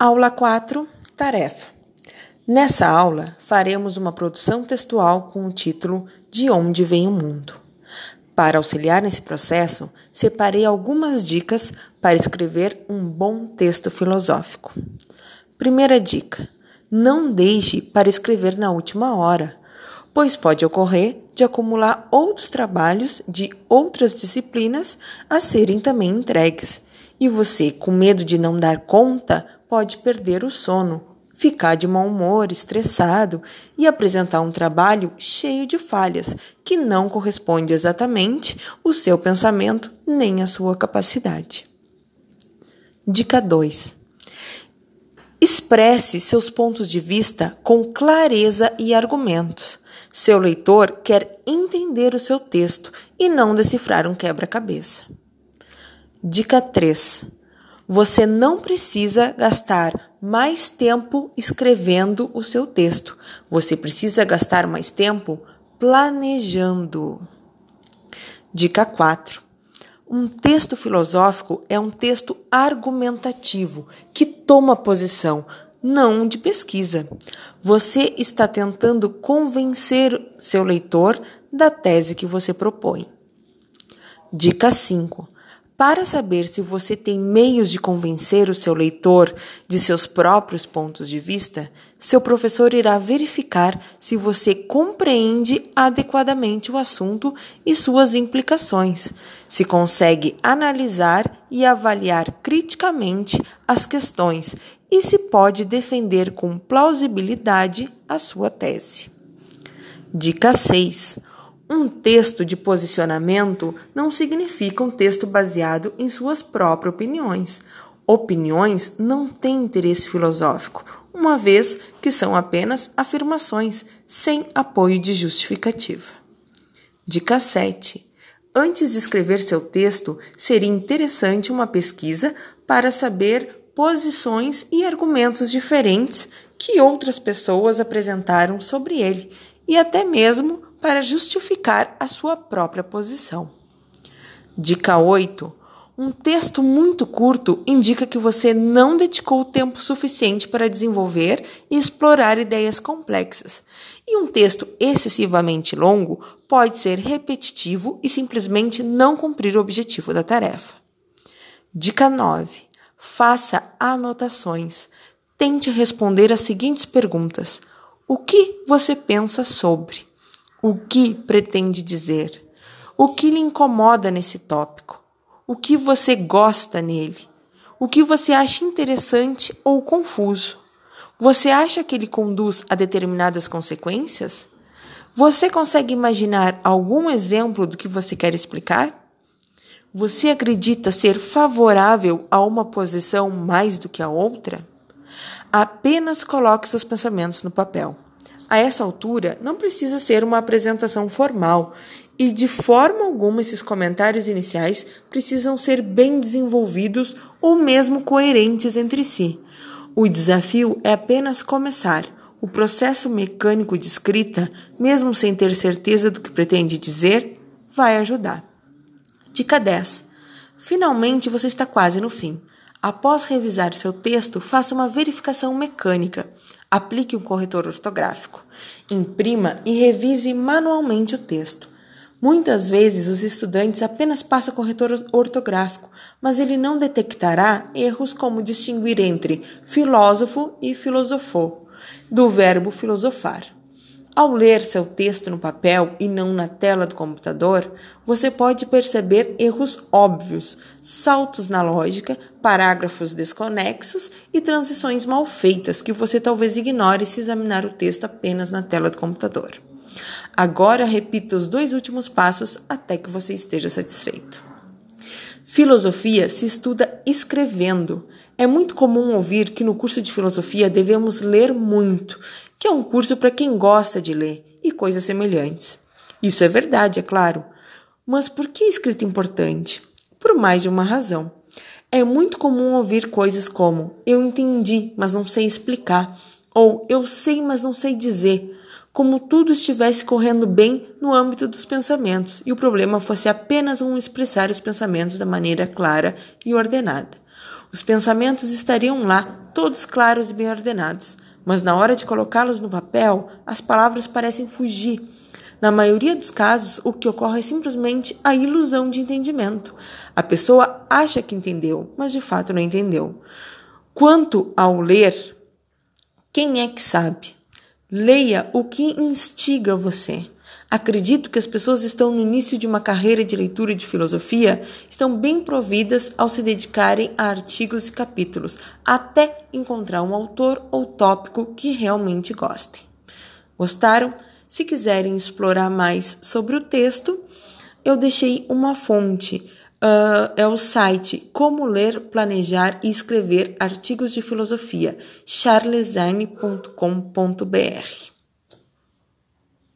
Aula 4 Tarefa. Nessa aula, faremos uma produção textual com o título De Onde Vem o Mundo. Para auxiliar nesse processo, separei algumas dicas para escrever um bom texto filosófico. Primeira dica: não deixe para escrever na última hora, pois pode ocorrer de acumular outros trabalhos de outras disciplinas a serem também entregues. E você, com medo de não dar conta, pode perder o sono, ficar de mau humor, estressado e apresentar um trabalho cheio de falhas que não corresponde exatamente o seu pensamento nem a sua capacidade. Dica 2. Expresse seus pontos de vista com clareza e argumentos. Seu leitor quer entender o seu texto e não decifrar um quebra-cabeça. Dica 3 você não precisa gastar mais tempo escrevendo o seu texto. Você precisa gastar mais tempo planejando. Dica 4. Um texto filosófico é um texto argumentativo que toma posição, não de pesquisa. Você está tentando convencer seu leitor da tese que você propõe. Dica 5. Para saber se você tem meios de convencer o seu leitor de seus próprios pontos de vista, seu professor irá verificar se você compreende adequadamente o assunto e suas implicações, se consegue analisar e avaliar criticamente as questões e se pode defender com plausibilidade a sua tese. Dica 6. Um texto de posicionamento não significa um texto baseado em suas próprias opiniões. Opiniões não têm interesse filosófico, uma vez que são apenas afirmações sem apoio de justificativa. Dica 7. Antes de escrever seu texto, seria interessante uma pesquisa para saber posições e argumentos diferentes que outras pessoas apresentaram sobre ele e até mesmo para justificar a sua própria posição. Dica 8. Um texto muito curto indica que você não dedicou tempo suficiente para desenvolver e explorar ideias complexas. E um texto excessivamente longo pode ser repetitivo e simplesmente não cumprir o objetivo da tarefa. Dica 9. Faça anotações. Tente responder as seguintes perguntas: O que você pensa sobre? O que pretende dizer? O que lhe incomoda nesse tópico? O que você gosta nele? O que você acha interessante ou confuso? Você acha que ele conduz a determinadas consequências? Você consegue imaginar algum exemplo do que você quer explicar? Você acredita ser favorável a uma posição mais do que a outra? Apenas coloque seus pensamentos no papel. A essa altura, não precisa ser uma apresentação formal e, de forma alguma, esses comentários iniciais precisam ser bem desenvolvidos ou mesmo coerentes entre si. O desafio é apenas começar. O processo mecânico de escrita, mesmo sem ter certeza do que pretende dizer, vai ajudar. Dica 10. Finalmente você está quase no fim. Após revisar seu texto, faça uma verificação mecânica. Aplique um corretor ortográfico. Imprima e revise manualmente o texto. Muitas vezes os estudantes apenas passam corretor ortográfico, mas ele não detectará erros como distinguir entre filósofo e filosofou, do verbo filosofar. Ao ler seu texto no papel e não na tela do computador, você pode perceber erros óbvios, saltos na lógica, parágrafos desconexos e transições mal feitas que você talvez ignore se examinar o texto apenas na tela do computador. Agora repita os dois últimos passos até que você esteja satisfeito. Filosofia se estuda escrevendo. É muito comum ouvir que no curso de filosofia devemos ler muito, que é um curso para quem gosta de ler e coisas semelhantes. Isso é verdade, é claro. Mas por que escrita importante? Por mais de uma razão. É muito comum ouvir coisas como eu entendi, mas não sei explicar, ou eu sei, mas não sei dizer como tudo estivesse correndo bem no âmbito dos pensamentos e o problema fosse apenas um expressar os pensamentos da maneira clara e ordenada. Os pensamentos estariam lá todos claros e bem ordenados, mas na hora de colocá-los no papel, as palavras parecem fugir. Na maioria dos casos, o que ocorre é simplesmente a ilusão de entendimento. A pessoa acha que entendeu, mas de fato não entendeu. Quanto ao ler, quem é que sabe? Leia o que instiga você. Acredito que as pessoas estão no início de uma carreira de leitura de filosofia, estão bem providas ao se dedicarem a artigos e capítulos, até encontrar um autor ou tópico que realmente gostem. Gostaram? Se quiserem explorar mais sobre o texto, eu deixei uma fonte. Uh, é o site Como Ler, Planejar e Escrever Artigos de Filosofia, charlesane.com.br.